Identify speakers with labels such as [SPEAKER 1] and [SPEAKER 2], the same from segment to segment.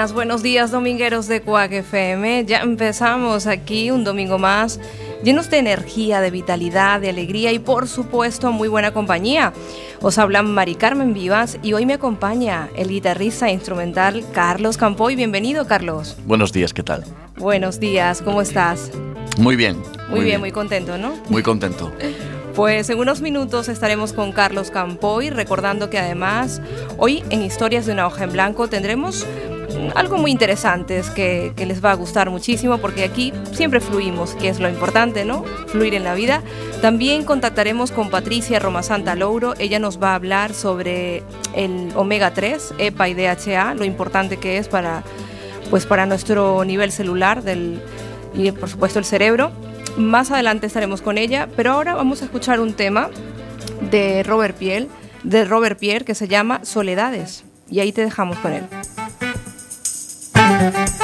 [SPEAKER 1] Buenos días, buenos días domingueros de Cuac FM. Ya empezamos aquí un domingo más llenos de energía, de vitalidad, de alegría y por supuesto muy buena compañía. Os habla Mari Carmen Vivas y hoy me acompaña el guitarrista instrumental Carlos Campoy. Bienvenido Carlos.
[SPEAKER 2] Buenos días, ¿qué tal?
[SPEAKER 1] Buenos días, ¿cómo estás?
[SPEAKER 2] Muy bien.
[SPEAKER 1] Muy, bien, bien, muy contento, ¿no?
[SPEAKER 2] Muy contento.
[SPEAKER 1] Pues en unos minutos estaremos con Carlos Campoy, recordando que además hoy en Historias de una hoja en blanco tendremos algo muy interesante que, que, les va a gustar muchísimo porque aquí siempre fluimos, que es lo importante, ¿no? Fluir en la vida. También contactaremos con Patricia Roma Santa Louro. Ella nos va a hablar sobre el omega 3, EPA y DHA, lo importante que es para, pues para nuestro nivel celular del, y por supuesto el cerebro. Más adelante estaremos con ella, pero ahora vamos a escuchar un tema de Robert Pierre, de Robert Pierre que se llama Soledades. Y ahí te dejamos con él.
[SPEAKER 3] A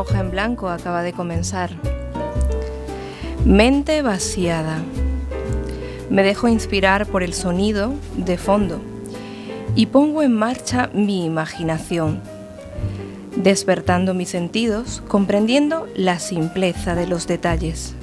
[SPEAKER 1] hoja en blanco acaba de comenzar. Mente vaciada. Me dejo inspirar por el sonido de fondo y pongo en marcha mi imaginación, despertando mis sentidos, comprendiendo la simpleza de los detalles.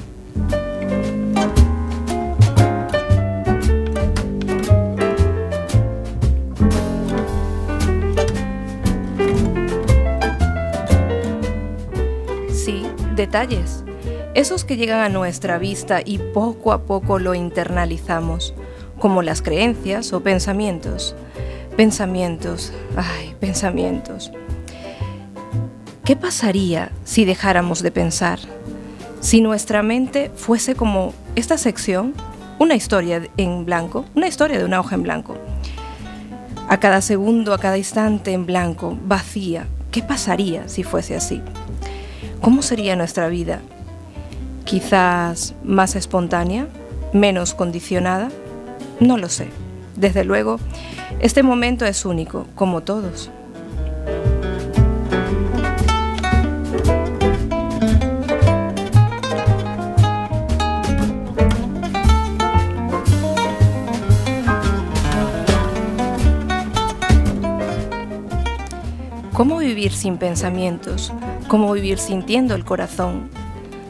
[SPEAKER 1] Esos que llegan a nuestra vista y poco a poco lo internalizamos, como las creencias o pensamientos. Pensamientos, ay, pensamientos. ¿Qué pasaría si dejáramos de pensar? Si nuestra mente fuese como esta sección, una historia en blanco, una historia de una hoja en blanco. A cada segundo, a cada instante en blanco, vacía. ¿Qué pasaría si fuese así? ¿Cómo sería nuestra vida? Quizás más espontánea, menos condicionada, no lo sé. Desde luego, este momento es único, como todos. ¿Cómo vivir sin pensamientos? ¿Cómo vivir sintiendo el corazón?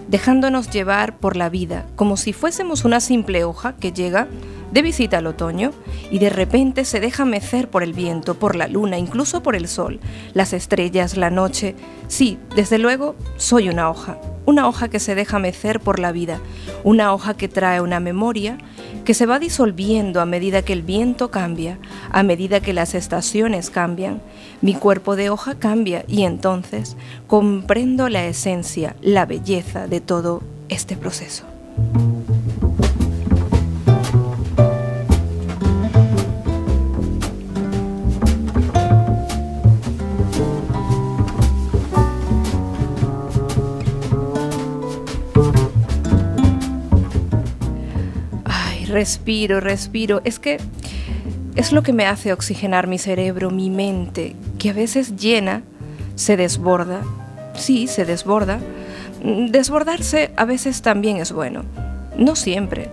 [SPEAKER 1] Dejándonos llevar por la vida, como si fuésemos una simple hoja que llega de visita al otoño y de repente se deja mecer por el viento, por la luna, incluso por el sol, las estrellas, la noche. Sí, desde luego, soy una hoja, una hoja que se deja mecer por la vida, una hoja que trae una memoria que se va disolviendo a medida que el viento cambia, a medida que las estaciones cambian. Mi cuerpo de hoja cambia y entonces comprendo la esencia, la belleza de todo este proceso. Respiro, respiro. Es que es lo que me hace oxigenar mi cerebro, mi mente, que a veces llena, se desborda. Sí, se desborda. Desbordarse a veces también es bueno. No siempre.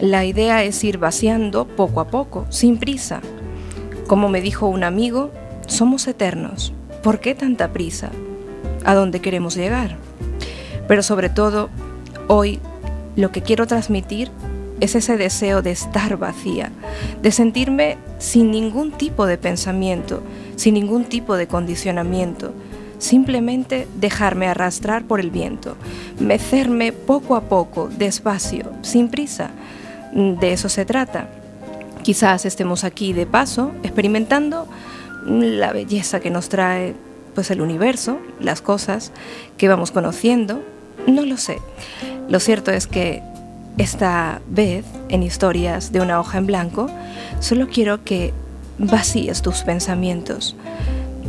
[SPEAKER 1] La idea es ir vaciando poco a poco, sin prisa. Como me dijo un amigo, somos eternos. ¿Por qué tanta prisa? ¿A dónde queremos llegar? Pero sobre todo, hoy lo que quiero transmitir es ese deseo de estar vacía, de sentirme sin ningún tipo de pensamiento, sin ningún tipo de condicionamiento, simplemente dejarme arrastrar por el viento, mecerme poco a poco, despacio, sin prisa. De eso se trata. Quizás estemos aquí de paso, experimentando la belleza que nos trae pues el universo, las cosas que vamos conociendo, no lo sé. Lo cierto es que esta vez, en historias de una hoja en blanco, solo quiero que vacíes tus pensamientos.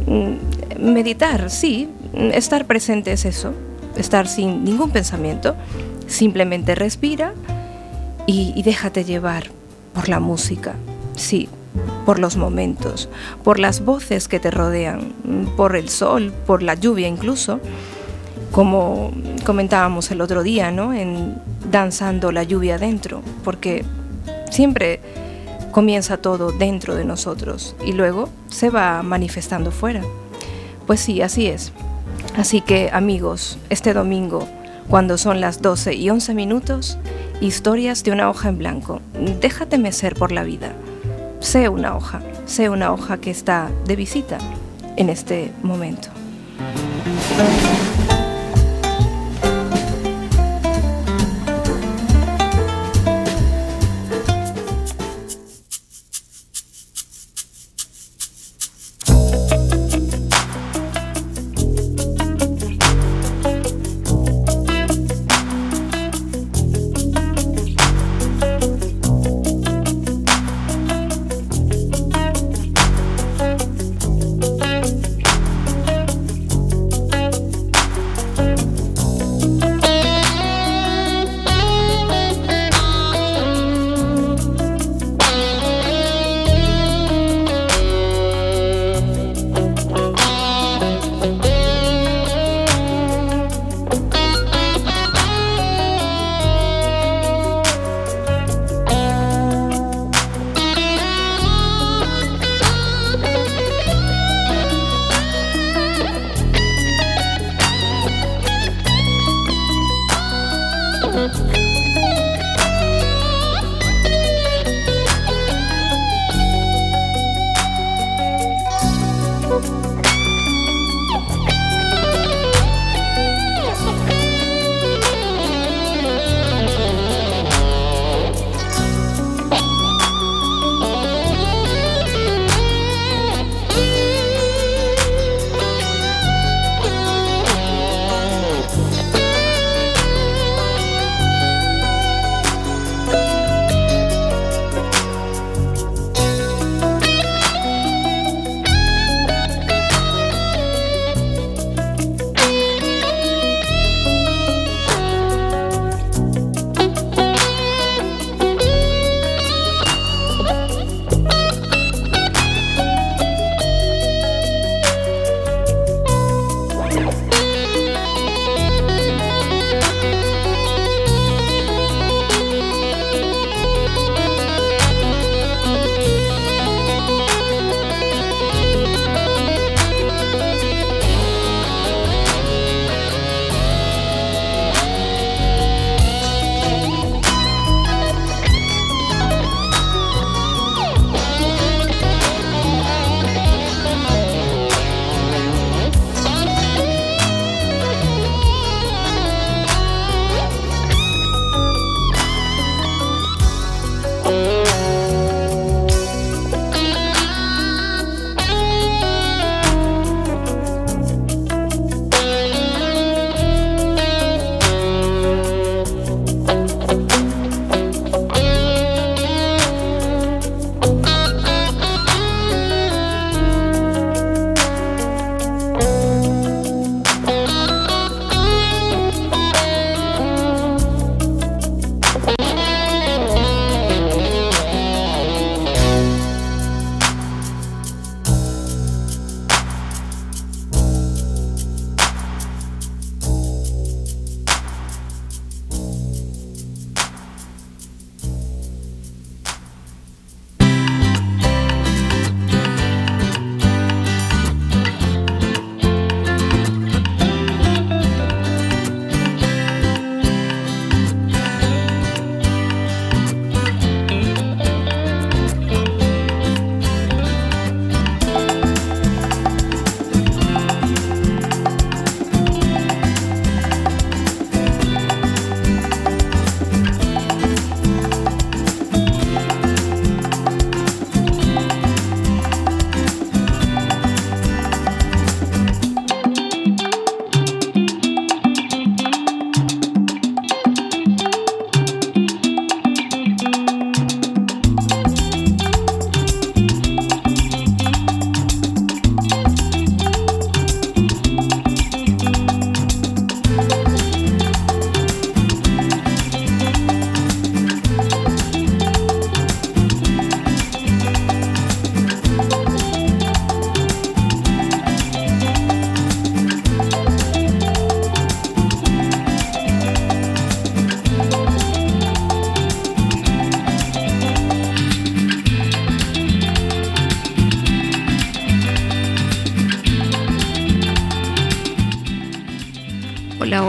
[SPEAKER 1] Mm, meditar, sí, estar presente es eso, estar sin ningún pensamiento. Simplemente respira y, y déjate llevar por la música, sí, por los momentos, por las voces que te rodean, por el sol, por la lluvia incluso, como comentábamos el otro día, ¿no? En danzando la lluvia dentro, porque siempre comienza todo dentro de nosotros y luego se va manifestando fuera. Pues sí, así es. Así que amigos, este domingo, cuando son las 12 y 11 minutos, historias de una hoja en blanco. Déjate mecer por la vida. Sé una hoja, sé una hoja que está de visita en este momento.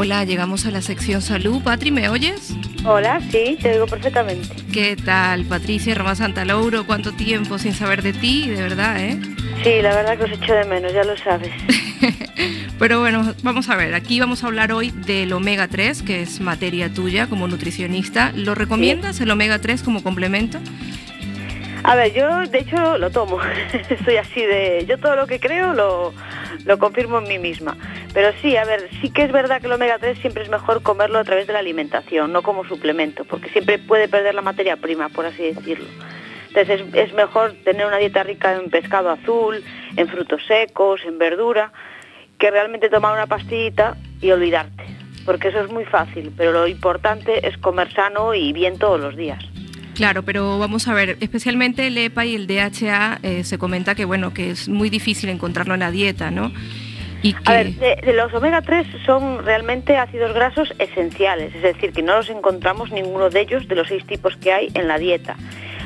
[SPEAKER 1] Hola, llegamos a la sección salud. Patri, ¿me oyes?
[SPEAKER 4] Hola, sí, te oigo perfectamente.
[SPEAKER 1] ¿Qué tal, Patricia Roma Santa Lauro? ¿Cuánto tiempo sin saber de ti, de verdad, eh?
[SPEAKER 4] Sí, la verdad que os echo de menos, ya lo sabes.
[SPEAKER 1] Pero bueno, vamos a ver, aquí vamos a hablar hoy del omega 3, que es materia tuya como nutricionista. ¿Lo recomiendas el omega 3 como complemento?
[SPEAKER 4] A ver, yo de hecho lo tomo. Soy así de... Yo todo lo que creo lo, lo confirmo en mí misma. Pero sí, a ver, sí que es verdad que el omega 3 siempre es mejor comerlo a través de la alimentación, no como suplemento, porque siempre puede perder la materia prima, por así decirlo. Entonces es, mejor tener una dieta rica en pescado azul, en frutos secos, en verdura, que realmente tomar una pastillita y olvidarte, porque eso es muy fácil, pero lo importante es comer sano y bien todos los días.
[SPEAKER 1] Claro, pero vamos a ver, especialmente el EPA y el DHA eh, se comenta que bueno que es muy difícil encontrarlo en la dieta, ¿no?
[SPEAKER 4] A ver, los omega 3 son realmente ácidos grasos esenciales, es decir, que no los encontramos ninguno de ellos de los seis tipos que hay en la dieta.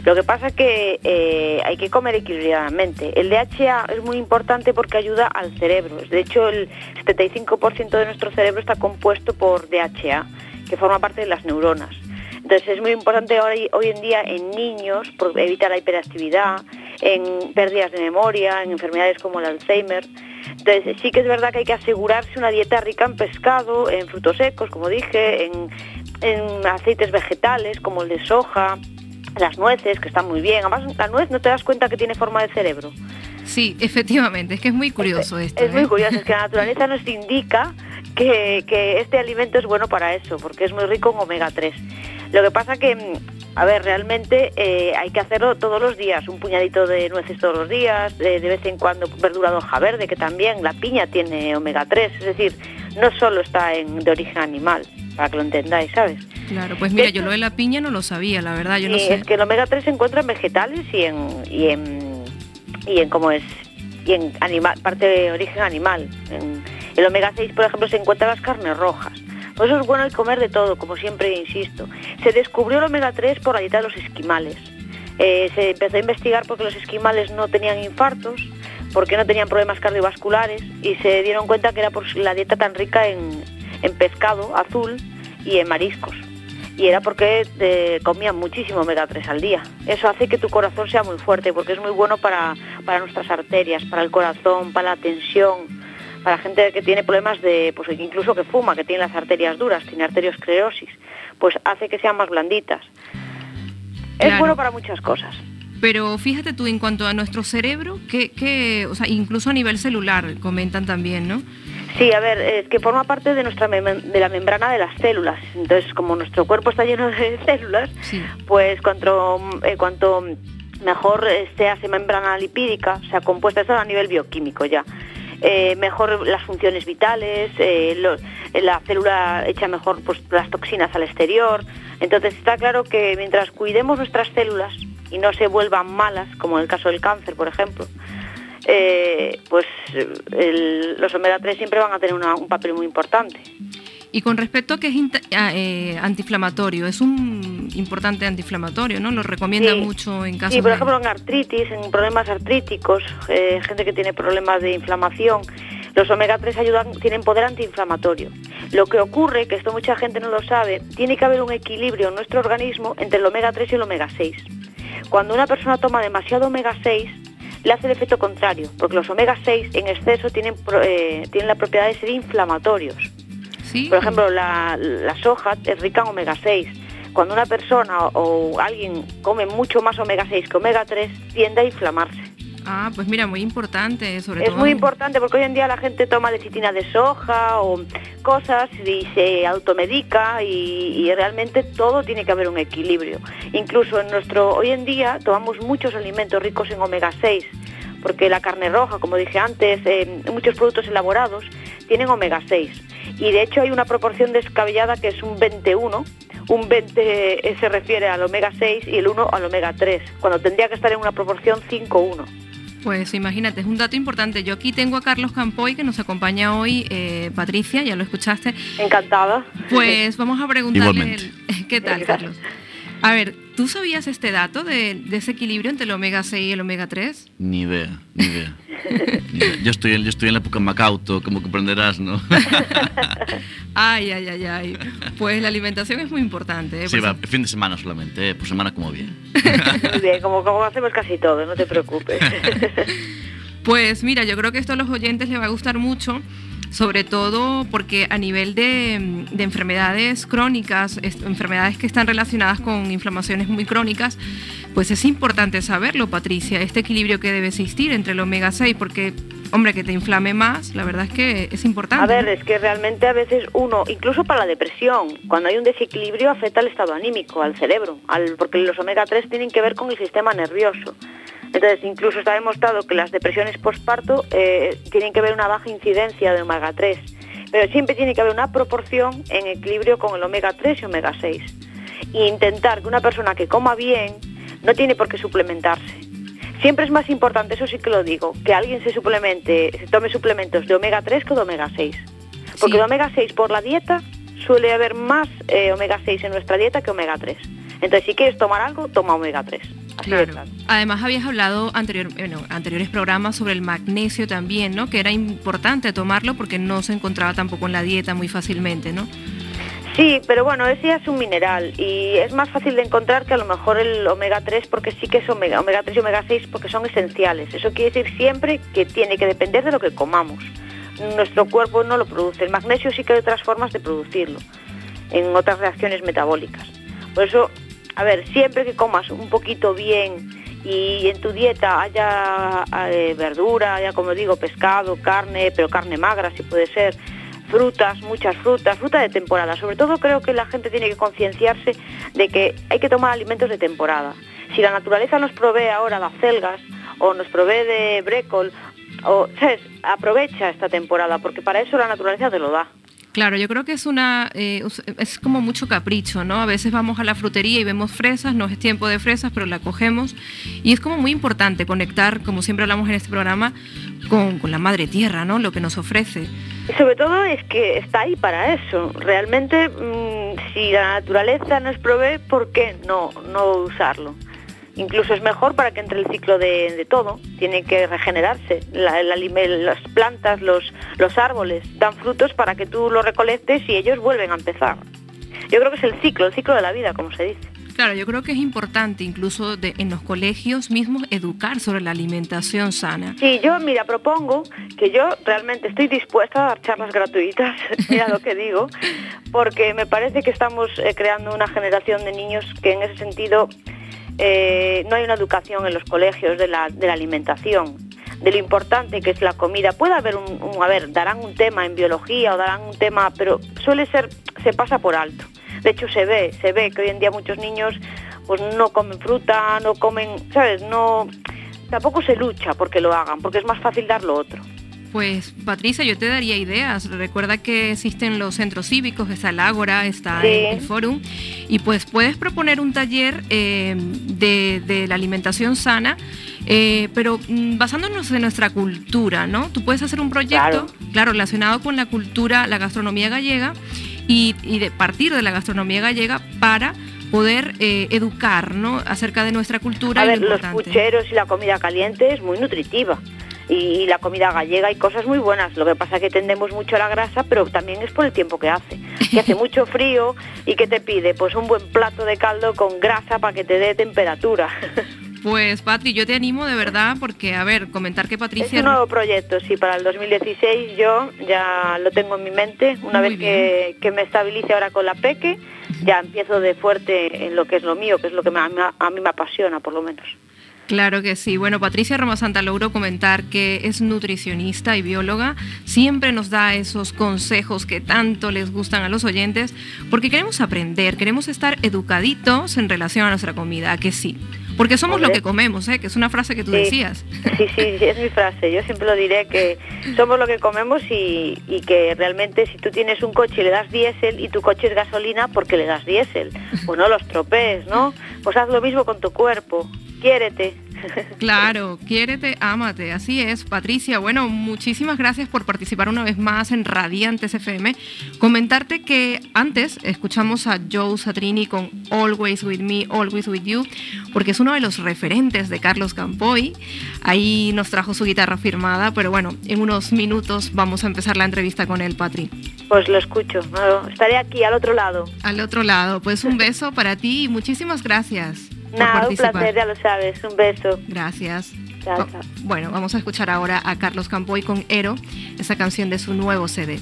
[SPEAKER 4] Lo que pasa es que eh, hay que comer equilibradamente. El DHA es muy importante porque ayuda al cerebro. De hecho, el 75% de nuestro cerebro está compuesto por DHA que forma parte de las neuronas. Entonces es muy importante hoy, hoy en día en niños por evitar la hiperactividad, en pérdidas de memoria, en enfermedades como el Alzheimer. Entonces sí que es verdad que hay que asegurarse una dieta rica en pescado, en frutos secos, como dije, en, en aceites vegetales como el de soja, las nueces, que están muy bien. Además, la nuez no te das cuenta que tiene forma de cerebro.
[SPEAKER 1] Sí, efectivamente, es que es muy curioso esto.
[SPEAKER 4] Es muy
[SPEAKER 1] ¿eh?
[SPEAKER 4] curioso, es que la naturaleza nos indica que, que este alimento es bueno para eso, porque es muy rico en omega 3. Lo que pasa que, a ver, realmente eh, hay que hacerlo todos los días, un puñadito de nueces todos los días, de, de vez en cuando verdura de hoja verde, que también la piña tiene omega 3, es decir, no solo está en, de origen animal, para que lo entendáis, ¿sabes?
[SPEAKER 1] Claro, pues mira, yo lo de la piña no lo sabía, la verdad, yo no sé.
[SPEAKER 4] es que el omega 3 se encuentra en vegetales y en y en y en cómo es y en animal, parte de origen animal. En- el omega 6, por ejemplo, se encuentra en las carnes rojas. Eso es bueno el comer de todo, como siempre insisto. Se descubrió el omega 3 por la dieta de los esquimales. Eh, se empezó a investigar porque los esquimales no tenían infartos, porque no tenían problemas cardiovasculares y se dieron cuenta que era por la dieta tan rica en, en pescado azul y en mariscos y era porque eh, comían muchísimo omega 3 al día. Eso hace que tu corazón sea muy fuerte porque es muy bueno para, para nuestras arterias, para el corazón, para la tensión, para gente que tiene problemas de, pues incluso que fuma, que tiene las arterias duras, tiene arteriosclerosis, pues hace que sean más blanditas. Es bueno para muchas cosas.
[SPEAKER 1] Pero fíjate tú, en cuanto a nuestro cerebro, que, que, o sea, incluso a nivel celular, comentan también, ¿no?
[SPEAKER 4] Sí, a ver, es que forma parte de nuestra de la membrana de las células. Entonces, como nuestro cuerpo está lleno de células,
[SPEAKER 1] Sí.
[SPEAKER 4] pues cuanto, eh, cuanto mejor eh, sea esa membrana lipídica, sea compuesta, eso a nivel bioquímico ya, eh, mejor las funciones vitales, eh, eh, la célula echa mejor pues, las toxinas al exterior. Entonces está claro que mientras cuidemos nuestras células y no se vuelvan malas, como en el caso del cáncer, por ejemplo, pues los omega 3 siempre van a tener un papel muy importante.
[SPEAKER 1] Y con respecto a que es eh, antiinflamatorio, es un importante antiinflamatorio, ¿no? Lo recomienda
[SPEAKER 4] Sí.
[SPEAKER 1] mucho en casos
[SPEAKER 4] Sí, por
[SPEAKER 1] de-
[SPEAKER 4] ejemplo, en artritis, en problemas artríticos, eh, gente que tiene problemas de inflamación, los omega 3 ayudan, tienen poder antiinflamatorio. Lo que ocurre, que esto mucha gente no lo sabe, tiene que haber un equilibrio en nuestro organismo entre el omega 3 y el omega 6. Cuando una persona toma demasiado omega 6, le hace el efecto contrario, porque los omega 6 en exceso tienen, eh, tienen la propiedad de ser inflamatorios.
[SPEAKER 1] Sí.
[SPEAKER 4] Por ejemplo, la, la soja es rica en omega 6. Cuando una persona o, alguien come mucho más omega 6 que omega 3, tiende a inflamarse.
[SPEAKER 1] Ah, pues mira, muy importante, sobre
[SPEAKER 4] Es
[SPEAKER 1] todo.
[SPEAKER 4] muy importante porque hoy en día la gente toma lecitina de soja o cosas y se automedica y, y realmente todo tiene que haber un equilibrio. Incluso en nuestro hoy en día tomamos muchos alimentos ricos en omega 6 porque la carne roja, como dije antes, eh, muchos productos elaborados tienen omega 6 y de hecho hay una proporción descabellada que es un 21 un 20 se refiere al omega 6 y el 1 al omega 3, cuando tendría que estar en una proporción 5-1.
[SPEAKER 1] Pues imagínate, es un dato importante. Yo aquí tengo a Carlos Campoy que nos acompaña hoy, eh, Patricia, ya lo escuchaste.
[SPEAKER 4] Encantada.
[SPEAKER 1] Pues vamos a preguntarle. El- ¿Qué tal, Carlos? A ver, ¿tú sabías este dato de, de ese equilibrio entre el omega 6 y el omega 3?
[SPEAKER 2] Ni idea, ni idea. Ni idea. Yo, estoy, en- yo estoy en la época Macauto, como comprenderás, ¿no?
[SPEAKER 1] Ay, ay, ay, ay. Pues la alimentación es muy importante. ¿eh?
[SPEAKER 2] Sí,
[SPEAKER 1] Pues-
[SPEAKER 2] va, fin de semana solamente, ¿eh? por semana como bien.
[SPEAKER 4] Muy bien, como, como hacemos casi todo, no te preocupes.
[SPEAKER 1] Pues mira, yo creo que esto a los oyentes les va a gustar mucho, sobre todo porque a nivel de, de enfermedades crónicas, enfermedades que están relacionadas con inflamaciones muy crónicas, pues es importante saberlo, Patricia, este equilibrio que debe existir entre el omega 6, porque, hombre, que te inflame más, la verdad es que es importante.
[SPEAKER 4] A ver, es que realmente a veces uno, incluso para la depresión, cuando hay un desequilibrio afecta al estado anímico, al cerebro, al, porque los omega 3 tienen que ver con el sistema nervioso. Entonces, incluso está demostrado que las depresiones postparto eh, tienen que ver una baja incidencia de omega 3, pero siempre tiene que haber una proporción en equilibrio con el omega 3 y omega 6. Y intentar que una persona que coma bien no tiene por qué suplementarse. Siempre es más importante, eso sí que lo digo, que alguien se suplemente, se tome suplementos de omega 3 que de omega 6. Porque
[SPEAKER 1] Sí.
[SPEAKER 4] de omega 6 por la dieta suele haber más eh, omega 6 en nuestra dieta que omega 3. Entonces, si quieres tomar algo, toma omega 3. Así de
[SPEAKER 1] Claro.
[SPEAKER 4] claro.
[SPEAKER 1] Además habías hablado anterior, bueno, anteriores programas sobre el magnesio también, ¿no? Que era importante tomarlo porque no se encontraba tampoco en la dieta muy fácilmente, ¿no?
[SPEAKER 4] Sí, pero bueno, ese es un mineral y es más fácil de encontrar que a lo mejor el omega 3 porque sí que es omega, omega 3 y omega 6 porque son esenciales. Eso quiere decir siempre que tiene que depender de lo que comamos. Nuestro cuerpo no lo produce. El magnesio sí que hay otras formas de producirlo, en otras reacciones metabólicas. Por eso, a ver, siempre que comas un poquito bien y en tu dieta haya eh, verdura, haya como digo, pescado, carne, pero carne magra si puede ser, frutas, muchas frutas, fruta de temporada. Sobre todo creo que la gente tiene que concienciarse de que hay que tomar alimentos de temporada. Si la naturaleza nos provee ahora de acelgas o nos provee de brécol, o, ¿sabes? aprovecha esta temporada porque para eso la naturaleza te lo da.
[SPEAKER 1] Claro, yo creo que es una eh, es como mucho capricho, ¿no? A veces vamos a la frutería y vemos fresas, no es tiempo de fresas, pero la cogemos y es como muy importante conectar, como siempre hablamos en este programa, con, la madre tierra, ¿no? Lo que nos ofrece.
[SPEAKER 4] Sobre todo es que está ahí para eso. Realmente, mm, si la naturaleza nos provee, ¿por qué no, no usarlo? Incluso es mejor para que entre el ciclo de, todo. Tiene que regenerarse. las plantas, los, los árboles dan frutos para que tú los recolectes y ellos vuelven a empezar. Yo creo que es el ciclo, el ciclo de la vida, como se dice.
[SPEAKER 1] Claro, yo creo que es importante incluso en los colegios mismos educar sobre la alimentación sana.
[SPEAKER 4] Sí, yo mira, propongo que yo realmente estoy dispuesta a dar charlas gratuitas, mira lo que digo, porque me parece que estamos eh, creando una generación de niños que en ese sentido eh, no hay una educación en los colegios de la, alimentación de lo importante que es la comida. Puede haber un, un, a ver, darán un tema en biología o darán un tema, pero suele ser, se pasa por alto. De hecho se ve, se ve que hoy en día muchos niños pues no comen fruta, no comen, ¿sabes? No tampoco se lucha porque lo hagan, porque es más fácil dar lo otro.
[SPEAKER 1] Pues Patricia, yo te daría ideas. Recuerda que existen los centros cívicos, está el Ágora, está el Fórum, y pues puedes proponer un taller eh, de, la alimentación sana, eh, pero mm, basándonos en nuestra cultura, ¿no? Tú puedes hacer un proyecto, claro, relacionado con la cultura, la gastronomía gallega, y, de partir de la gastronomía gallega para poder eh, educar ¿no? acerca de nuestra cultura.
[SPEAKER 4] A ver, los pucheros y la comida caliente es muy nutritiva. Y, la comida gallega hay cosas muy buenas. Lo que pasa es que tendemos mucho a la grasa, pero también es por el tiempo que hace. Que hace mucho frío y que te pide pues un buen plato de caldo con grasa para que te dé temperatura.
[SPEAKER 1] Pues Patri, yo te animo de verdad porque, a ver, comentar que Patricia...
[SPEAKER 4] Es un nuevo proyecto, sí, para el 2016 yo ya lo tengo en mi mente. Una vez que, que, me estabilice ahora con la Peque, ya empiezo de fuerte en lo que es lo mío, que es lo que a mí me apasiona, por lo menos.
[SPEAKER 1] Claro que sí. Bueno, Patricia Roma Santa logró comentar que es nutricionista y bióloga. Siempre nos da esos consejos que tanto les gustan a los oyentes, porque queremos aprender, queremos estar educaditos en relación a nuestra comida, que sí. Porque somos lo que comemos, ¿eh? que es una frase que tú decías.
[SPEAKER 4] Sí, sí, es mi frase. Yo siempre lo diré que somos lo que comemos y, y, que realmente si tú tienes un coche y le das diésel y tu coche es gasolina, porque le das diésel? Pues no los tropees, ¿no? Pues haz lo mismo con tu cuerpo quiérete.
[SPEAKER 1] Claro, quiérete, ámate, así es. Patricia, bueno, muchísimas gracias por participar una vez más en Radiantes FM. Comentarte que antes escuchamos a Joe Satrini con Always With Me, Always With You, porque es uno de los referentes de Carlos Campoy. Ahí nos trajo su guitarra firmada, pero bueno, en unos minutos vamos a empezar la entrevista con él, Patri.
[SPEAKER 4] Pues lo escucho, estaré aquí al otro lado.
[SPEAKER 1] Al otro lado, pues un beso para ti y muchísimas gracias.
[SPEAKER 4] Nada, un placer, ya lo sabes. Un beso.
[SPEAKER 1] Gracias. Bueno, vamos a escuchar ahora a Carlos Campoy con Ero, esa canción de su nuevo CD.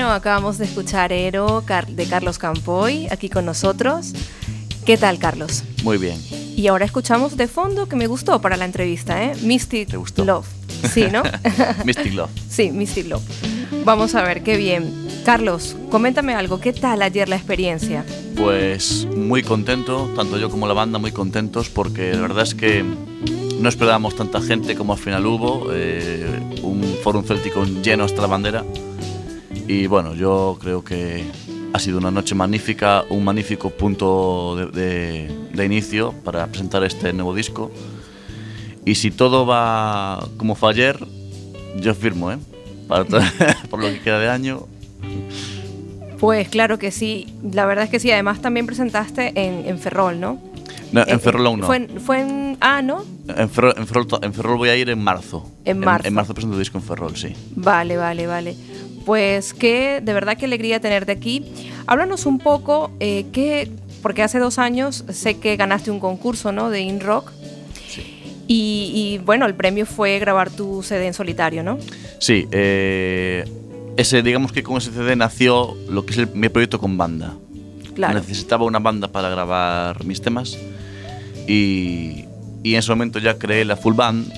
[SPEAKER 1] Bueno, acabamos de escuchar Ero de Carlos Campoy aquí con nosotros. ¿Qué tal, Carlos?
[SPEAKER 2] Muy bien.
[SPEAKER 1] Y ahora escuchamos de fondo que me gustó para la entrevista, ¿eh? Mystic Love. Sí, ¿no?
[SPEAKER 2] Mystic Love.
[SPEAKER 1] sí, Mystic Love. Vamos a ver, qué bien. Carlos, coméntame algo. ¿Qué tal ayer la experiencia?
[SPEAKER 2] Pues muy contento, tanto yo como la banda muy contentos porque la verdad es que no esperábamos tanta gente como al final hubo, eh, un foro céltico lleno hasta la bandera y bueno, yo creo que ha sido una noche magnífica, un magnífico punto de, inicio para presentar este nuevo disco y si todo va como fue ayer, yo firmo, ¿eh? por lo que queda de año.
[SPEAKER 1] Pues claro que sí, la verdad es que sí, además también presentaste en Ferrol, ¿no?
[SPEAKER 2] No, en Ferrol aún no.
[SPEAKER 1] Fue en, fue en Ah, ¿no?
[SPEAKER 2] En Ferrol, en, Ferrol, en Ferrol, voy a ir en marzo.
[SPEAKER 1] En marzo.
[SPEAKER 2] En, marzo presento disco en Ferrol, sí.
[SPEAKER 1] Vale, vale, vale. Pues que de verdad qué alegría tenerte aquí. Háblanos un poco, eh, qué, porque hace dos años sé que ganaste un concurso, ¿no? De In Rock. Sí. Y, y, bueno, el premio fue grabar tu CD en solitario, ¿no?
[SPEAKER 2] Sí. Eh, ese, digamos que con ese CD nació lo que es el, mi proyecto con banda.
[SPEAKER 1] Claro.
[SPEAKER 2] Necesitaba una banda para grabar mis temas y, y en ese momento ya creé la full band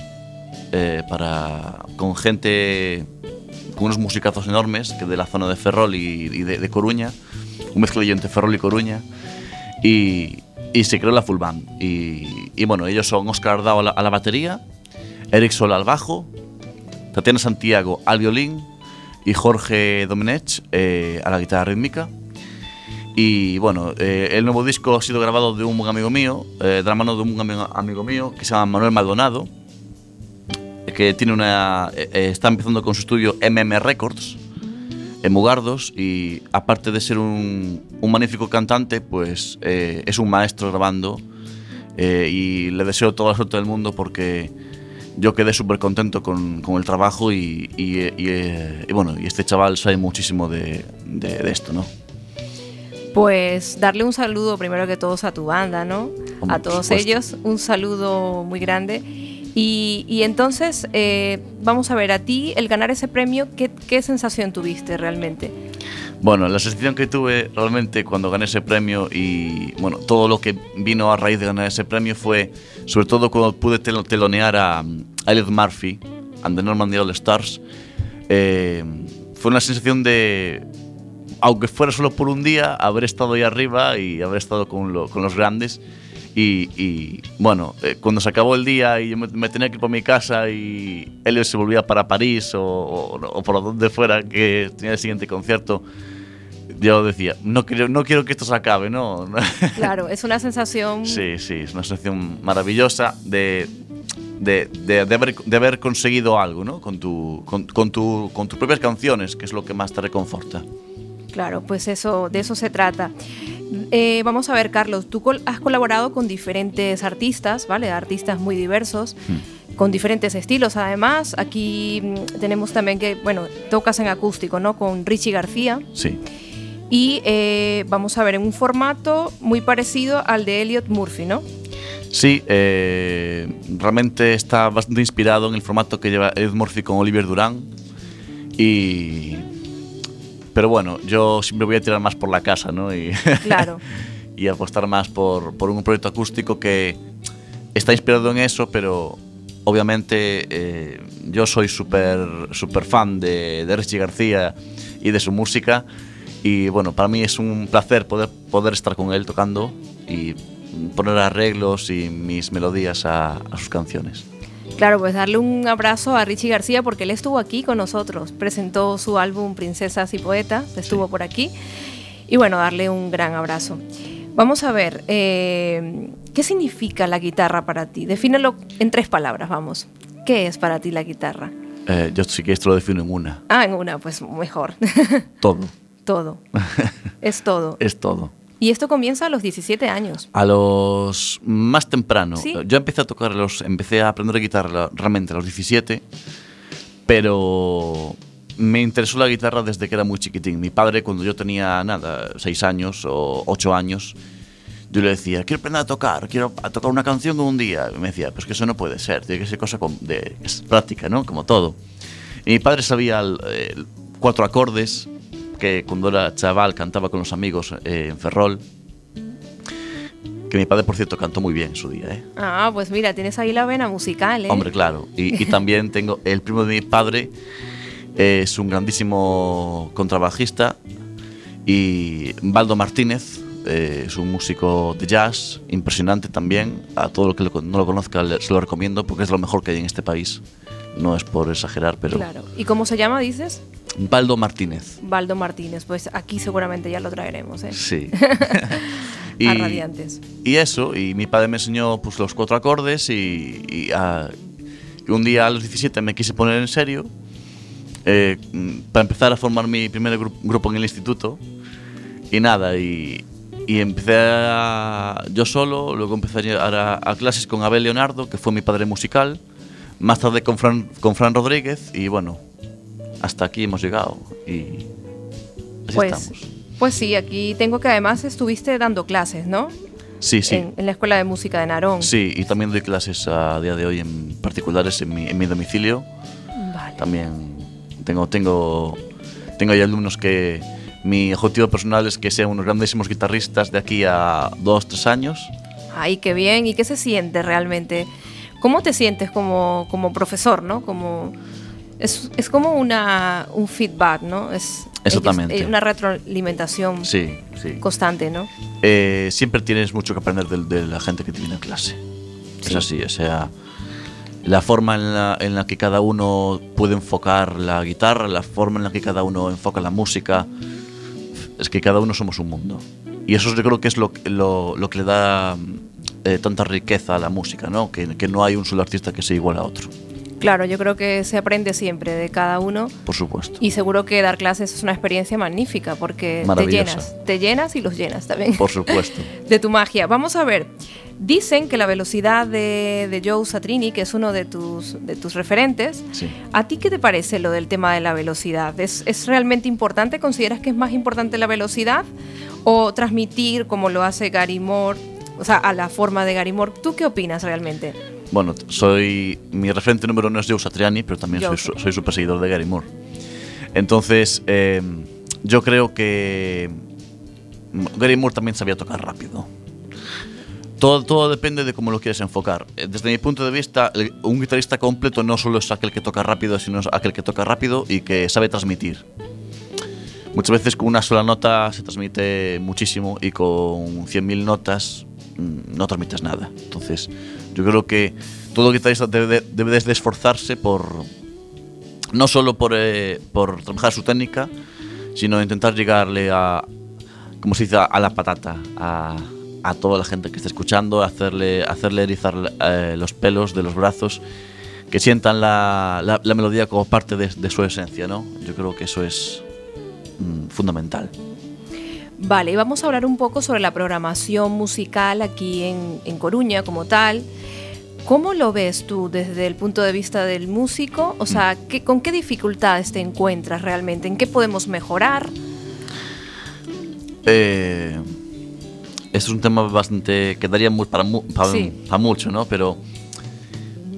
[SPEAKER 2] eh, para, con gente, con unos musicazos enormes que de la zona de Ferrol y, de, de, Coruña, un mezclillo entre Ferrol y Coruña, y, y se creó la full band. Y, y, bueno, ellos son Oscar Ardao a la, a la batería, Eric Sol al bajo, Tatiana Santiago al violín y Jorge Domenech eh, a la guitarra rítmica. Y bueno, eh, el nuevo disco ha sido grabado de un amigo mío, eh, de la mano de un amigo mío que se llama Manuel Maldonado, que tiene una, eh, está empezando con su estudio MM Records en Mugardos y aparte de ser un, un magnífico cantante, pues es un maestro grabando y le deseo toda la suerte del mundo porque yo quedé súper contento con, con, el trabajo y, y, y, bueno, y este chaval sabe muchísimo de, de, de esto, ¿no?
[SPEAKER 1] Pues darle un saludo primero que todos a tu banda, ¿no? a todos ellos, un saludo muy grande. Y, entonces, eh, vamos a ver, a ti, el ganar ese premio, ¿qué, ¿qué, sensación tuviste realmente?
[SPEAKER 2] Bueno, la sensación que tuve realmente cuando gané ese premio y bueno, todo lo que vino a raíz de ganar ese premio fue, sobre todo cuando pude telonear a, a Elliot Murphy and the Normandy All Stars, eh, fue una sensación de aunque fuera solo por un día, haber estado ahí arriba y haber estado con los grandes. Y, y bueno, eh, cuando se acabó el día y yo me, me, tenía que ir por mi casa y él se volvía para París o, o, o, por donde fuera que tenía el siguiente concierto, yo decía, no quiero, no quiero que esto se acabe, ¿no?
[SPEAKER 1] Claro, es una sensación...
[SPEAKER 2] Sí, sí, es una sensación maravillosa de, de, de, de, haber, de haber conseguido algo, ¿no? Con, tu, con, con, tu, con tus propias canciones, que es lo que más te reconforta.
[SPEAKER 1] Claro, pues eso, de eso se trata. Eh, vamos a ver, Carlos, tú has colaborado con diferentes artistas, ¿vale? Artistas muy diversos, mm. con diferentes estilos. Además, aquí mm, tenemos también que, bueno, tocas en acústico, ¿no? Con Richie García.
[SPEAKER 2] Sí.
[SPEAKER 1] Y eh, vamos a ver, en un formato muy parecido al de Elliot Murphy, ¿no?
[SPEAKER 2] Sí, eh, realmente está bastante inspirado en el formato que lleva Elliot Murphy con Oliver Durán. Y pero bueno, yo siempre voy a tirar más por la casa, ¿no? Y,
[SPEAKER 1] claro.
[SPEAKER 2] y apostar más por, por, un proyecto acústico que está inspirado en eso, pero obviamente eh, yo soy súper super fan de, de Richie García y de su música. Y bueno, para mí es un placer poder, poder estar con él tocando y poner arreglos y mis melodías a, a sus canciones.
[SPEAKER 1] Claro, pues darle un abrazo a Richie García porque él estuvo aquí con nosotros, presentó su álbum Princesas y Poetas, estuvo sí. por aquí. Y bueno, darle un gran abrazo. Vamos a ver, eh, ¿qué significa la guitarra para ti? Defínelo en tres palabras, vamos. ¿Qué es para ti la guitarra?
[SPEAKER 2] Eh, yo sí que esto lo defino en una.
[SPEAKER 1] Ah, en una, pues mejor.
[SPEAKER 2] Todo.
[SPEAKER 1] todo. es todo.
[SPEAKER 2] Es todo.
[SPEAKER 1] Y esto comienza a los 17 años.
[SPEAKER 2] A los más temprano.
[SPEAKER 1] ¿Sí?
[SPEAKER 2] Yo empecé a tocar los, empecé a aprender guitarra realmente a los 17, pero me interesó la guitarra desde que era muy chiquitín. Mi padre, cuando yo tenía nada, 6 años o 8 años, yo le decía, quiero aprender a tocar, quiero a tocar una canción un día. Y me decía, pues que eso no puede ser, tiene que ser cosa de es práctica, ¿no? Como todo. Y mi padre sabía el, el, cuatro acordes que cuando era chaval cantaba con los amigos eh, en Ferrol. Que mi padre, por cierto, cantó muy bien en su día, ¿eh?
[SPEAKER 1] Ah, pues mira, tienes ahí la vena musical, ¿eh?
[SPEAKER 2] Hombre, claro. Y, y también tengo el primo de mi padre, es un grandísimo contrabajista. Y Baldo Martínez eh, es un músico de jazz impresionante también. A todo el que lo- no lo conozca se lo recomiendo porque es lo mejor que hay en este país. No es por exagerar, pero.
[SPEAKER 1] Claro. ¿Y cómo se llama, dices?
[SPEAKER 2] Baldo Martínez.
[SPEAKER 1] Baldo Martínez. Pues aquí seguramente ya lo traeremos, ¿eh?
[SPEAKER 2] Sí.
[SPEAKER 1] A Radiantes.
[SPEAKER 2] Y eso, y mi padre me enseñó pues, los cuatro acordes y, y, ah, y un día a los 17 me quise poner en serio eh, para empezar a formar mi primer gru- grupo en el instituto y nada, y, y empecé a- yo solo, luego empecé a llegar a, a clases con Abel Leonardo, que fue mi padre musical, más tarde con Fran, con Fran Rodríguez y bueno, hasta aquí hemos llegado y así
[SPEAKER 1] Pues,
[SPEAKER 2] estamos.
[SPEAKER 1] pues sí, aquí tengo que además estuviste dando clases, ¿no?
[SPEAKER 2] Sí, sí.
[SPEAKER 1] En, en la Escuela de Música de Narón.
[SPEAKER 2] Sí, y también doy clases a día de hoy en particulares en mi, en mi domicilio.
[SPEAKER 1] Vale.
[SPEAKER 2] También tengo, tengo, tengo ahí alumnos que mi objetivo personal es que sean unos grandísimos guitarristas de aquí a dos, tres años.
[SPEAKER 1] Ay, qué bien. ¿Y qué se siente realmente? ¿Cómo te sientes como, como profesor, no? Como, es, es como una, un feedback, ¿no? Es,
[SPEAKER 2] Exactamente.
[SPEAKER 1] es una retroalimentación
[SPEAKER 2] Sí, sí.
[SPEAKER 1] constante, ¿no?
[SPEAKER 2] Eh, siempre tienes mucho que aprender de, de la gente que te viene a clase.
[SPEAKER 1] Sí.
[SPEAKER 2] Es así, o sea, la forma en la, en la que cada uno puede enfocar la guitarra, la forma en la que cada uno enfoca la música, es que cada uno somos un mundo. Y eso yo creo que es lo, lo, lo que le da eh, tanta riqueza a la música, ¿no? Que, que no hay un solo artista que sea igual a otro,
[SPEAKER 1] Claro, yo creo que se aprende siempre de cada uno
[SPEAKER 2] por supuesto.
[SPEAKER 1] y seguro que dar clases es una experiencia magnífica porque te llenas, te llenas y los llenas también
[SPEAKER 2] Por supuesto.
[SPEAKER 1] de tu magia. Vamos a ver, dicen que la velocidad de, de Joe Satrini, que es uno de tus, de tus referentes,
[SPEAKER 2] Sí.
[SPEAKER 1] ¿a ti qué te parece lo del tema de la velocidad? ¿Es, ¿Es realmente importante? ¿Consideras que es más importante la velocidad o transmitir como lo hace Gary Moore? O sea, a la forma de Gary Moore. ¿Tú qué opinas realmente?
[SPEAKER 2] Bueno, soy. Mi referente número uno es Joe Satriani, pero también soy, su- soy súper seguidor de Gary Moore. Entonces, eh, yo creo que. mm, Gary Moore también sabía tocar rápido. Todo, todo depende de cómo lo quieres enfocar. Eh, Desde mi punto de vista, el- un guitarrista completo no solo es aquel que toca rápido, sino es aquel que toca rápido y que sabe transmitir. Muchas veces con una sola nota se transmite muchísimo y con 100.000 notas mm, no transmites nada. Entonces, yo creo que todo guitarrista debe de, debe de esforzarse por no solo por, eh, trabajar su técnica, sino intentar llegarle a, como se dice, a la patata, a, a toda la gente que está escuchando, hacerle, hacerle erizar eh, los pelos de los brazos, que sientan la, la- melodía como parte de, de su esencia, ¿no? Yo creo que eso es mm, fundamental.
[SPEAKER 1] Vale, y vamos a hablar un poco sobre la programación musical aquí en, en Coruña como tal. ¿Cómo lo ves tú desde el punto de vista del músico? O sea, ¿qué, ¿con qué dificultades te encuentras realmente? ¿En qué podemos mejorar?
[SPEAKER 2] Eh, es un tema bastante que daría para, para,
[SPEAKER 1] Sí.
[SPEAKER 2] para mucho, ¿no? Pero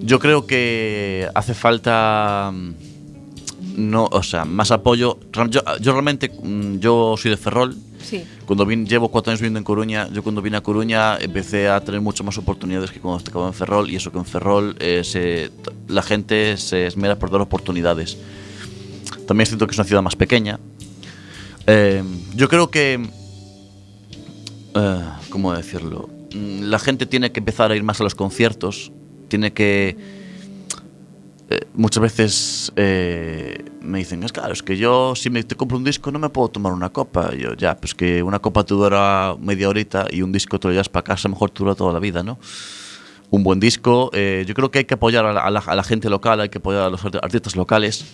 [SPEAKER 2] yo creo que hace falta mm, no, o sea, más apoyo. Yo, yo realmente mm, yo soy de Ferrol. Cuando vine, llevo cuatro años viviendo en Coruña, yo cuando vine a Coruña empecé a tener mucho más oportunidades que cuando estaba en Ferrol y eso que en Ferrol eh, la gente se esmera por dar oportunidades. También siento que es una ciudad más pequeña. Eh, yo creo que, eh, ¿cómo decirlo? Mm, La gente tiene que empezar a ir más a los conciertos, tiene que eh, muchas veces eh, me dicen, es claro, es que yo si me te compro un disco no me puedo tomar una copa. Y yo, ya, pues que una copa te dura media horita y un disco te lo llevas para casa, mejor te dura toda la vida, ¿no? Un buen disco, eh, yo creo que hay que apoyar a la, a la- a la gente local, hay que apoyar a los art- artistas locales.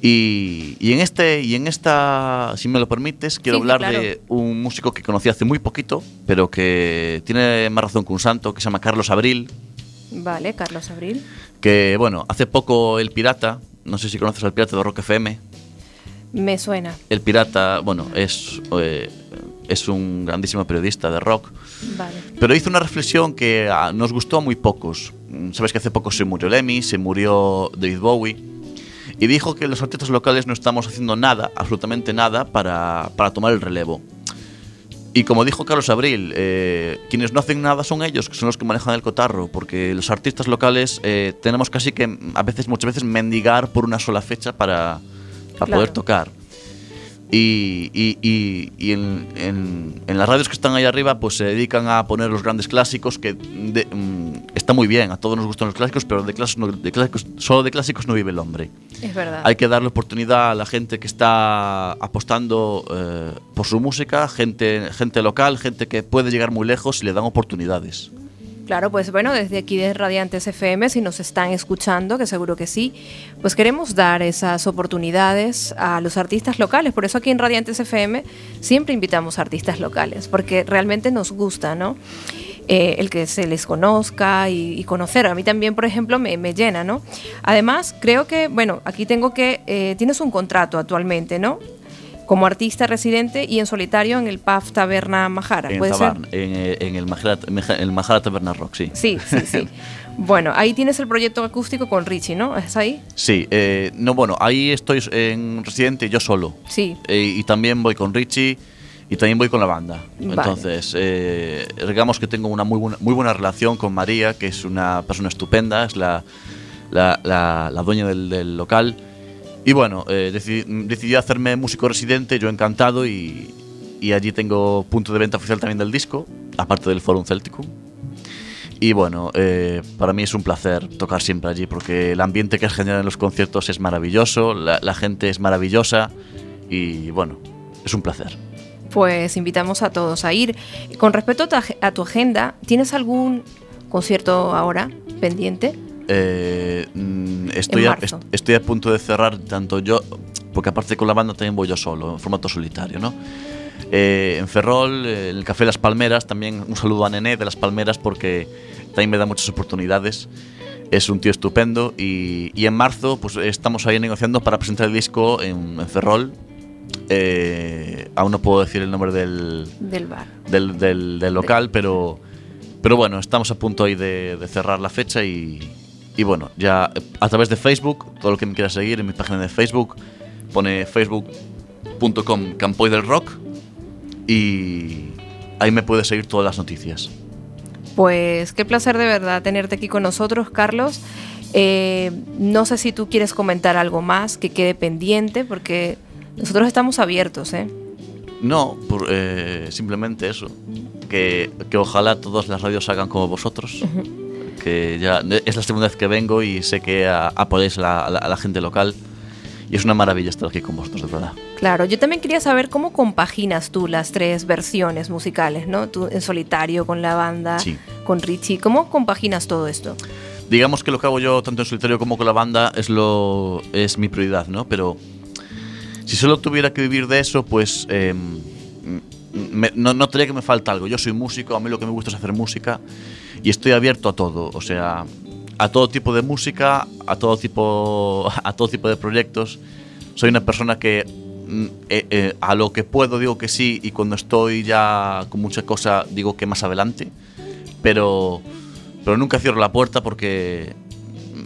[SPEAKER 2] Y, y en este y en esta, si me lo permites, quiero
[SPEAKER 1] sí,
[SPEAKER 2] hablar
[SPEAKER 1] claro.
[SPEAKER 2] de un músico que conocí hace muy poquito, pero que tiene más razón que un santo, que se llama Carlos Abril,
[SPEAKER 1] vale, Carlos Abril.
[SPEAKER 2] Que bueno, hace poco El Pirata, no sé si conoces al Pirata de Rock FM,
[SPEAKER 1] Me suena.
[SPEAKER 2] El Pirata, bueno, es, eh, es un grandísimo periodista de rock,
[SPEAKER 1] Vale.
[SPEAKER 2] pero hizo una reflexión que ah, nos gustó a muy pocos. Sabes que hace poco se murió Lemmy, se murió David Bowie, y dijo que los artistas locales no estamos haciendo nada, absolutamente nada, para, para tomar el relevo. Y como dijo Carlos Abril, eh, quienes no hacen nada son ellos, que son los que manejan el cotarro, porque los artistas locales eh, tenemos casi que, a veces, muchas veces, mendigar por una sola fecha para, para
[SPEAKER 1] Claro.
[SPEAKER 2] poder tocar. Y, y- y- y en, en- en las radios que están ahí arriba, pues se dedican a poner los grandes clásicos, que de- mm, está muy bien, a todos nos gustan los clásicos, pero de clásicos, no- de clásicos, solo de clásicos no vive el hombre.
[SPEAKER 1] Es verdad.
[SPEAKER 2] Hay que darle oportunidad a la gente que está apostando eh, por su música, gente, gente local, gente que puede llegar muy lejos y le dan oportunidades.
[SPEAKER 1] Claro, pues bueno, desde aquí de Radiantes FM, si nos están escuchando, que seguro que sí, pues queremos dar esas oportunidades a los artistas locales. Por eso aquí en Radiantes FM siempre invitamos a artistas locales, porque realmente nos gusta, ¿no? Eh, el que se les conozca y, conocer. A mí también, por ejemplo, me, me llena, ¿no? Además, creo que, bueno, aquí tengo que, eh, tienes un contrato actualmente, ¿no? Como artista residente y en solitario en el PAF Taberna Majara.
[SPEAKER 2] En,
[SPEAKER 1] ¿Puede ser?
[SPEAKER 2] En, eh, en el Majara, el Majara Taberna Rock, sí.
[SPEAKER 1] Sí, sí, sí. bueno, ahí tienes el proyecto acústico con Richie, ¿no? ¿Es ahí?
[SPEAKER 2] Sí, eh, no, bueno, ahí estoy en residente yo solo.
[SPEAKER 1] Sí.
[SPEAKER 2] Eh, y también voy con Richie y también voy con la banda.
[SPEAKER 1] Vale.
[SPEAKER 2] Entonces, eh, digamos que tengo una muy buena, muy buena relación con María, que es una persona estupenda, es la, la, la- la dueña del, del local. Y bueno, eh, decidí, hacerme músico residente, yo encantado, y, y allí tengo punto de venta oficial también del disco, aparte del Forum Celticum. Y bueno, eh, para mí es un placer tocar siempre allí porque el ambiente que se genera en los conciertos es maravilloso, la, la gente es maravillosa y bueno, es un placer.
[SPEAKER 1] Pues invitamos a todos a ir. Con respecto a tu agenda, ¿tienes algún concierto ahora pendiente?
[SPEAKER 2] Eh, mm, estoy, a, estoy a punto de cerrar tanto yo, porque aparte con la banda también voy yo solo, en formato solitario, ¿no? Eh, en Ferrol, eh, en el Café Las Palmeras, también un saludo a Nené de Las Palmeras porque también me da muchas oportunidades. Es un tío estupendo y, y en marzo pues estamos ahí negociando para presentar el disco en, en Ferrol. Eh, aún no puedo decir el nombre del,
[SPEAKER 1] Del bar.
[SPEAKER 2] del, del- del local, pero, pero bueno, estamos a punto ahí de, de cerrar la fecha y, y bueno, ya eh, a través de Facebook, todo lo que me quiera seguir en mi página de Facebook, pone facebook.com Campoy del Rock y ahí me puede seguir todas las noticias.
[SPEAKER 1] Pues qué placer de verdad tenerte aquí con nosotros, Carlos. Eh, no sé si tú quieres comentar algo más que quede pendiente, porque nosotros estamos abiertos, ¿eh?
[SPEAKER 2] No, por, eh, simplemente eso, que, que ojalá todas las radios hagan como vosotros. Que ya es la segunda vez que vengo y sé que apoyáis a la- la gente local. Y es una maravilla estar aquí con vosotros, de verdad.
[SPEAKER 1] Claro, yo también quería saber cómo compaginas tú las tres versiones musicales, ¿no? Tú en solitario, con la banda,
[SPEAKER 2] Sí.
[SPEAKER 1] con Richie. ¿Cómo compaginas todo esto?
[SPEAKER 2] Digamos que lo que hago yo, tanto en solitario como con la banda, es, lo, es mi prioridad, ¿no? Pero si solo tuviera que vivir de eso, pues eh, me- no, notaría que me falta algo. Yo soy músico, a mí lo que me gusta es hacer música y estoy abierto a todo, o sea, a todo tipo de música, a todo tipo, a todo tipo de proyectos. Soy una persona que mm, eh, eh, a lo que puedo digo que sí y cuando estoy ya con mucha cosa digo que más adelante, pero, pero nunca cierro la puerta porque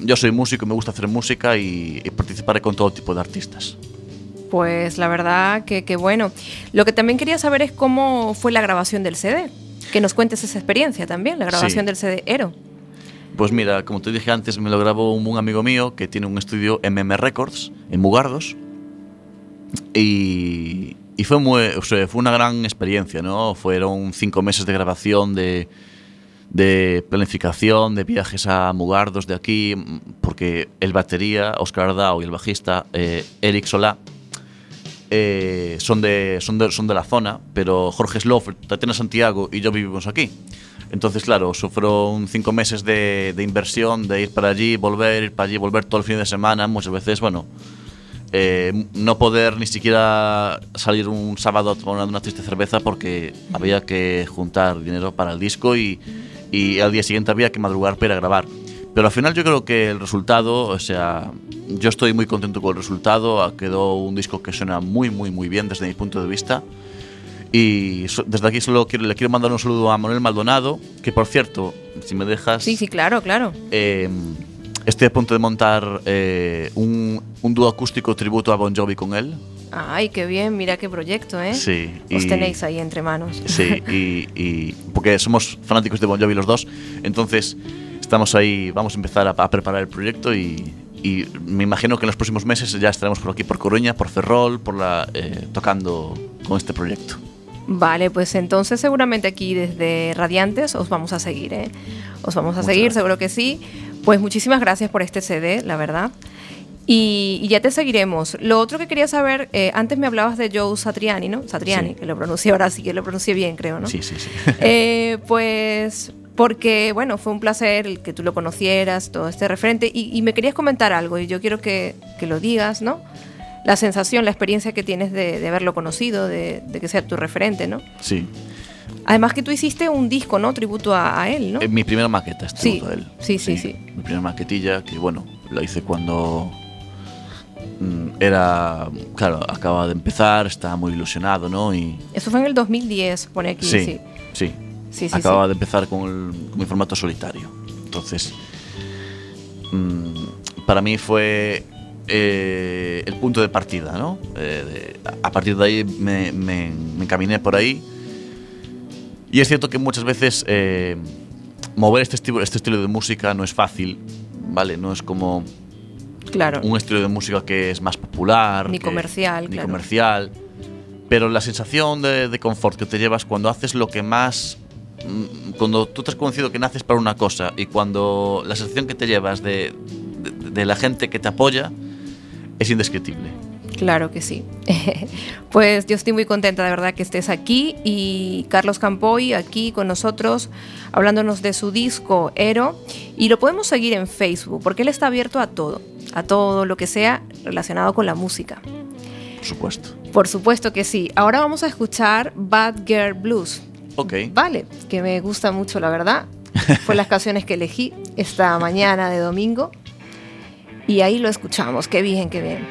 [SPEAKER 2] yo soy músico y me gusta hacer música y, y participaré con todo tipo de artistas.
[SPEAKER 1] Pues la verdad que, que bueno. Lo que también quería saber es cómo fue la grabación del CD. Que nos cuentes esa experiencia también, la grabación
[SPEAKER 2] Sí.
[SPEAKER 1] del CD Ero.
[SPEAKER 2] Pues mira, como te dije antes, me lo grabó un, un amigo mío que tiene un estudio MM Records en Mugardos. Y, y fue, muy, o sea, fue una gran experiencia, ¿no? Fueron cinco meses de grabación, de, de planificación, de viajes a Mugardos de aquí, porque el batería, Oscar Ardao, y el bajista, eh, Eric Solá, eh, son, de, son, de, son de la zona, pero Jorge Sloff, Tatiana Santiago y yo vivimos aquí. Entonces, claro, eso fueron cinco meses de, inversión, de ir para allí, volver, ir para allí, volver todo el fin de semana. Muchas veces, bueno, eh, no poder ni siquiera salir un sábado a tomar una triste cerveza porque había que juntar dinero para el disco y, y al día siguiente había que madrugar para grabar. Pero al final yo creo que el resultado, o sea, yo estoy muy contento con el resultado, quedó un disco que suena muy, muy, muy bien desde mi punto de vista. Y desde aquí solo quiero, le quiero mandar un saludo a Manuel Maldonado, que por cierto, si me dejas,
[SPEAKER 1] Sí, sí, claro, claro.
[SPEAKER 2] eh, estoy a punto de montar eh, un, un dúo acústico tributo a Bon Jovi con él.
[SPEAKER 1] Ay, qué bien, mira qué proyecto, ¿eh?
[SPEAKER 2] Sí.
[SPEAKER 1] Os
[SPEAKER 2] y-
[SPEAKER 1] tenéis ahí entre manos.
[SPEAKER 2] Sí, y, y- porque somos fanáticos de Bon Jovi los dos, entonces estamos ahí, vamos a empezar a, a preparar el proyecto y, y me imagino que en los próximos meses ya estaremos por aquí, por Coruña, por Ferrol, por la, eh, tocando con este proyecto.
[SPEAKER 1] Vale, pues entonces seguramente aquí desde Radiantes os vamos a seguir, ¿eh? Os vamos a
[SPEAKER 2] Muchas
[SPEAKER 1] seguir,
[SPEAKER 2] gracias.
[SPEAKER 1] seguro que sí. Pues muchísimas gracias por este CD, la verdad. Y, y ya te seguiremos. Lo otro que quería saber, eh, antes me hablabas de Joe Satriani, ¿no? Satriani,
[SPEAKER 2] Sí.
[SPEAKER 1] que lo pronuncié ahora sí que lo pronuncié bien, creo, ¿no?
[SPEAKER 2] Sí, sí, sí.
[SPEAKER 1] Eh, pues porque, bueno, fue un placer el que tú lo conocieras, todo este referente, y, y me querías comentar algo, y yo quiero que, que lo digas, ¿no? La sensación, la experiencia que tienes de, de haberlo conocido, de, de que sea tu referente, ¿no?
[SPEAKER 2] sí.
[SPEAKER 1] Además que tú hiciste un disco, ¿no? Tributo a, a él, ¿no?
[SPEAKER 2] Eh, mi primera maqueta es
[SPEAKER 1] Sí,
[SPEAKER 2] tributo a él.
[SPEAKER 1] sí, sí, sí.
[SPEAKER 2] Mi primera maquetilla, que bueno, la hice cuando mm, era, claro, acababa de empezar, estaba muy ilusionado, ¿no? Y
[SPEAKER 1] Eso fue en el 2010, pone aquí, sí.
[SPEAKER 2] sí,
[SPEAKER 1] Sí,
[SPEAKER 2] sí.
[SPEAKER 1] sí, sí.
[SPEAKER 2] acababa de empezar con, el, con mi formato solitario. Entonces, mm, para mí fue eh, el punto de partida, ¿no? Eh, de- a partir de ahí me, me- me encaminé por ahí. Y es cierto que muchas veces eh, mover este estilo, este estilo de música no es fácil, ¿vale? No es como
[SPEAKER 1] Claro.
[SPEAKER 2] un estilo de música que es más popular.
[SPEAKER 1] Ni
[SPEAKER 2] que-
[SPEAKER 1] comercial,
[SPEAKER 2] Ni
[SPEAKER 1] claro.
[SPEAKER 2] comercial. Pero la sensación de, de confort que te llevas cuando haces lo que más. Mm, Cuando tú te has convencido que naces para una cosa y cuando la sensación que te llevas de, de- de la gente que te apoya es indescriptible.
[SPEAKER 1] Claro que sí. pues yo estoy muy contenta de verdad que estés aquí y Carlos Campoy aquí con nosotros hablándonos de su disco Ero y lo podemos seguir en Facebook porque él está abierto a todo, a todo lo que sea relacionado con la música.
[SPEAKER 2] Por supuesto.
[SPEAKER 1] Por supuesto que sí. Ahora vamos a escuchar Bad Girl Blues.
[SPEAKER 2] Ok.
[SPEAKER 1] Vale, que me gusta mucho la verdad. Fue las canciones que elegí esta mañana de domingo y ahí lo escuchamos. Qué bien, qué bien.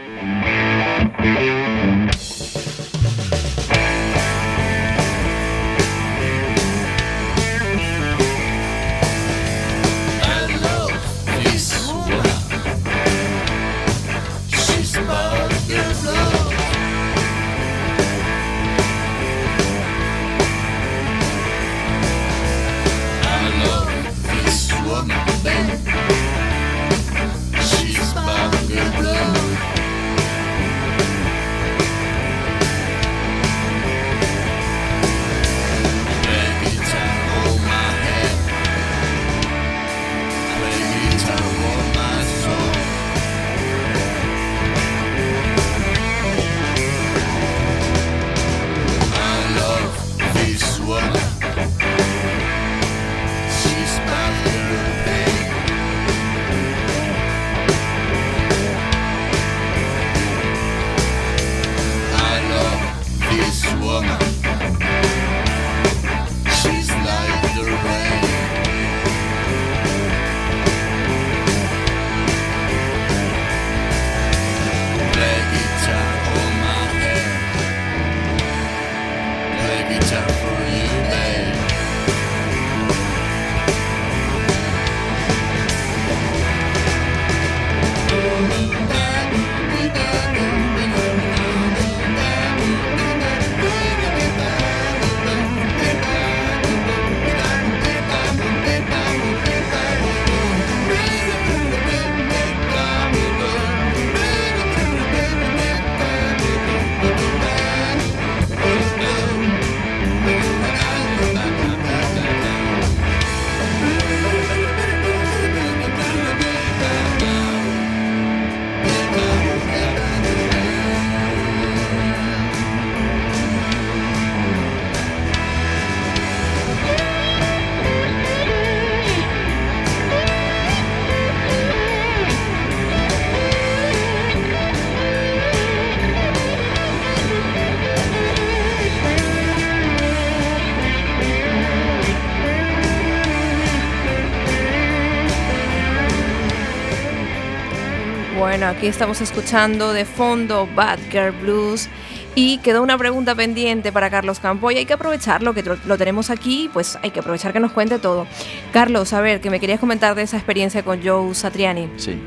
[SPEAKER 1] Aquí estamos escuchando de fondo Bad Girl Blues Y quedó una pregunta pendiente para Carlos Campo y hay que aprovecharlo, que lo tenemos aquí, pues hay que aprovechar que nos cuente todo. Carlos, a ver, que me querías comentar de esa experiencia con Joe Satriani.
[SPEAKER 2] Sí.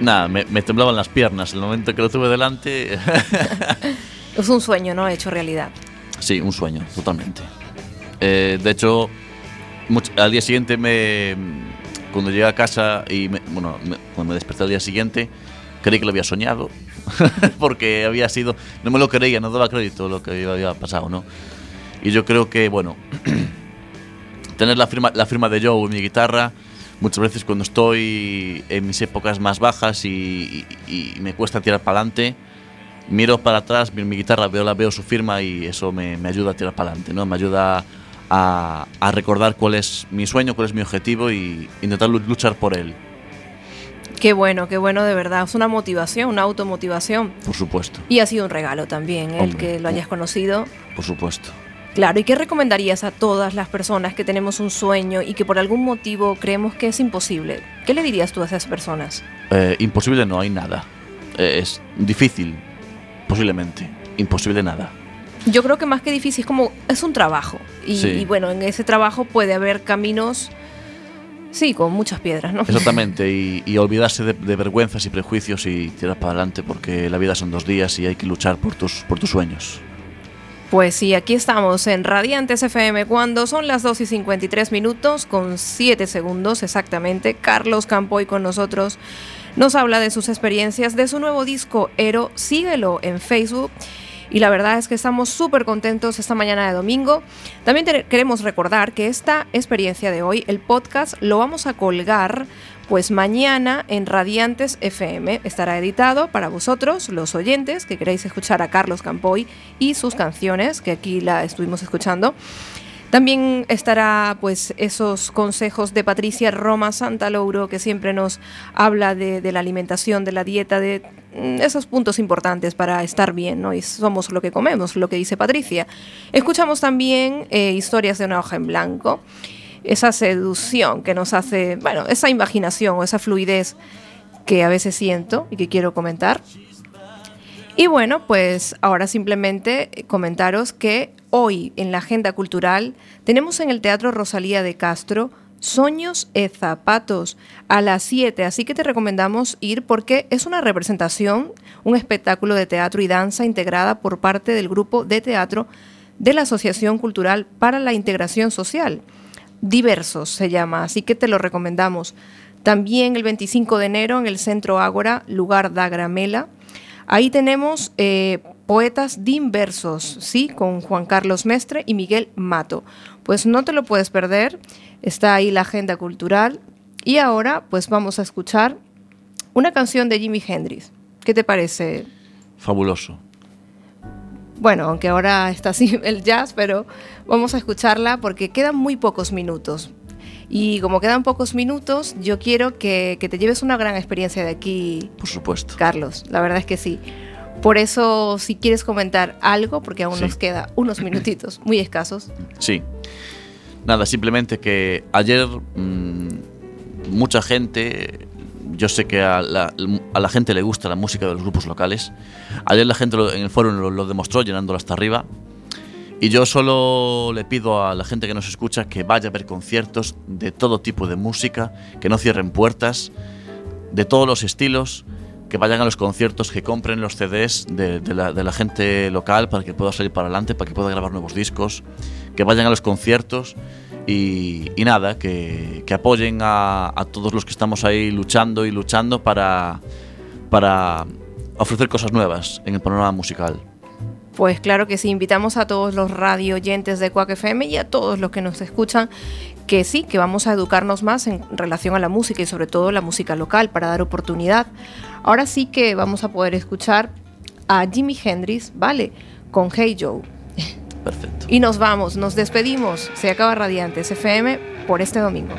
[SPEAKER 2] Nada, me, me temblaban las piernas el momento que lo tuve delante.
[SPEAKER 1] es un sueño, ¿no? Hecho realidad.
[SPEAKER 2] Sí, un sueño, totalmente. Eh, de hecho, al día siguiente me cuando llegué a casa y me, bueno, cuando me desperté al día siguiente, creí que lo había soñado, porque había sido, no me lo creía, no daba crédito lo que había pasado, ¿no? Y yo creo que, bueno, tener la firma, la firma de Joe en mi guitarra, muchas veces cuando estoy en mis épocas más bajas y, me cuesta tirar para adelante, miro para atrás, miro mi guitarra, veo, la, veo su firma y eso me, me ayuda a tirar para adelante, ¿no? Me ayuda a a, recordar cuál es mi sueño, cuál es mi objetivo y intentar luchar por él.
[SPEAKER 1] Qué bueno, qué bueno de verdad. Es una motivación, una automotivación.
[SPEAKER 2] Por supuesto.
[SPEAKER 1] Y ha sido un regalo también el que lo hayas conocido.
[SPEAKER 2] Por supuesto.
[SPEAKER 1] Claro, ¿y qué recomendarías a todas las personas que tenemos un sueño y que por algún motivo creemos que es imposible? ¿Qué le dirías tú a esas personas?
[SPEAKER 2] Eh, imposible no hay nada. Eh, es difícil, posiblemente. Imposible nada
[SPEAKER 1] yo creo que más que difícil es como es un trabajo. Y, bueno en ese trabajo puede haber caminos sí con muchas piedras no
[SPEAKER 2] exactamente y, olvidarse de, vergüenzas y prejuicios y tirar para adelante porque la vida son dos días y hay que luchar por tus por tus sueños.
[SPEAKER 1] Pues sí, aquí estamos en Radiantes FM cuando son las 2 y 53 minutos con 7 segundos exactamente. Carlos Campoy con nosotros nos habla de sus experiencias, de su nuevo disco Ero. Síguelo en Facebook y la verdad es que estamos súper contentos esta mañana de domingo. También queremos recordar que esta experiencia de hoy, el podcast, lo vamos a colgar pues mañana en Radiantes FM estará editado para vosotros, los oyentes que queréis escuchar a Carlos Campoy y sus canciones, que aquí la estuvimos escuchando. También estará pues esos consejos de Patricia Roma Santa Louro, que siempre nos habla de, la alimentación, de la dieta, de esos puntos importantes para estar bien, ¿no? Y somos lo que comemos, lo que dice Patricia. Escuchamos también eh, historias de una hoja en blanco, esa seducción que nos hace, bueno, esa imaginación o esa fluidez que a veces siento y que quiero comentar. Y bueno, pues ahora simplemente comentaros que hoy en la agenda cultural tenemos en el Teatro Rosalía de Castro Soños e Zapatos a las 7, así que te recomendamos ir porque es una representación, un espectáculo de teatro y danza integrada por parte del grupo de teatro de la Asociación Cultural para la Integración Social. Diversos se llama, así que te lo recomendamos. También el 25 de enero en el Centro Ágora, lugar da Gramela, Ahí tenemos eh, poetas dinversos, ¿sí? Con Juan Carlos Mestre y Miguel Mato. Pues no te lo puedes perder, está ahí la agenda cultural. Y ahora, pues vamos a escuchar una canción de Jimi Hendrix. ¿Qué te parece?
[SPEAKER 2] Fabuloso.
[SPEAKER 1] Bueno, aunque ahora está así el jazz, pero vamos a escucharla porque quedan muy pocos minutos. Y como quedan pocos minutos, yo quiero que, te lleves una gran experiencia de aquí.
[SPEAKER 2] Por supuesto.
[SPEAKER 1] Carlos, la verdad es que sí. Por eso, si quieres comentar algo, porque aún nos queda unos minutitos muy escasos.
[SPEAKER 2] Sí. Nada, simplemente que ayer mm, mucha gente, yo sé que a la, gente le gusta la música de los grupos locales. Ayer la gente en el foro lo, lo demostró llenándolo hasta arriba. Y yo solo le pido a la gente que nos escucha que vaya a ver conciertos de todo tipo de música, que no cierren puertas, de todos los estilos, que vayan a los conciertos, que compren los CDs de, la, gente local para que pueda salir para adelante, para que pueda grabar nuevos discos, que vayan a los conciertos y, nada, que, apoyen a, todos los que estamos ahí luchando y luchando para, para ofrecer cosas nuevas en el panorama musical.
[SPEAKER 1] Pues claro que sí, invitamos a todos los radio oyentes de Quack FM y a todos los que nos escuchan que sí, que vamos a educarnos más en relación a la música y sobre todo la música local para dar oportunidad. Ahora sí que vamos a poder escuchar a Jimi Hendrix, ¿vale? Con Hey Joe.
[SPEAKER 2] Perfecto.
[SPEAKER 1] Y nos vamos, nos despedimos. Se acaba Radiantes FM por este domingo.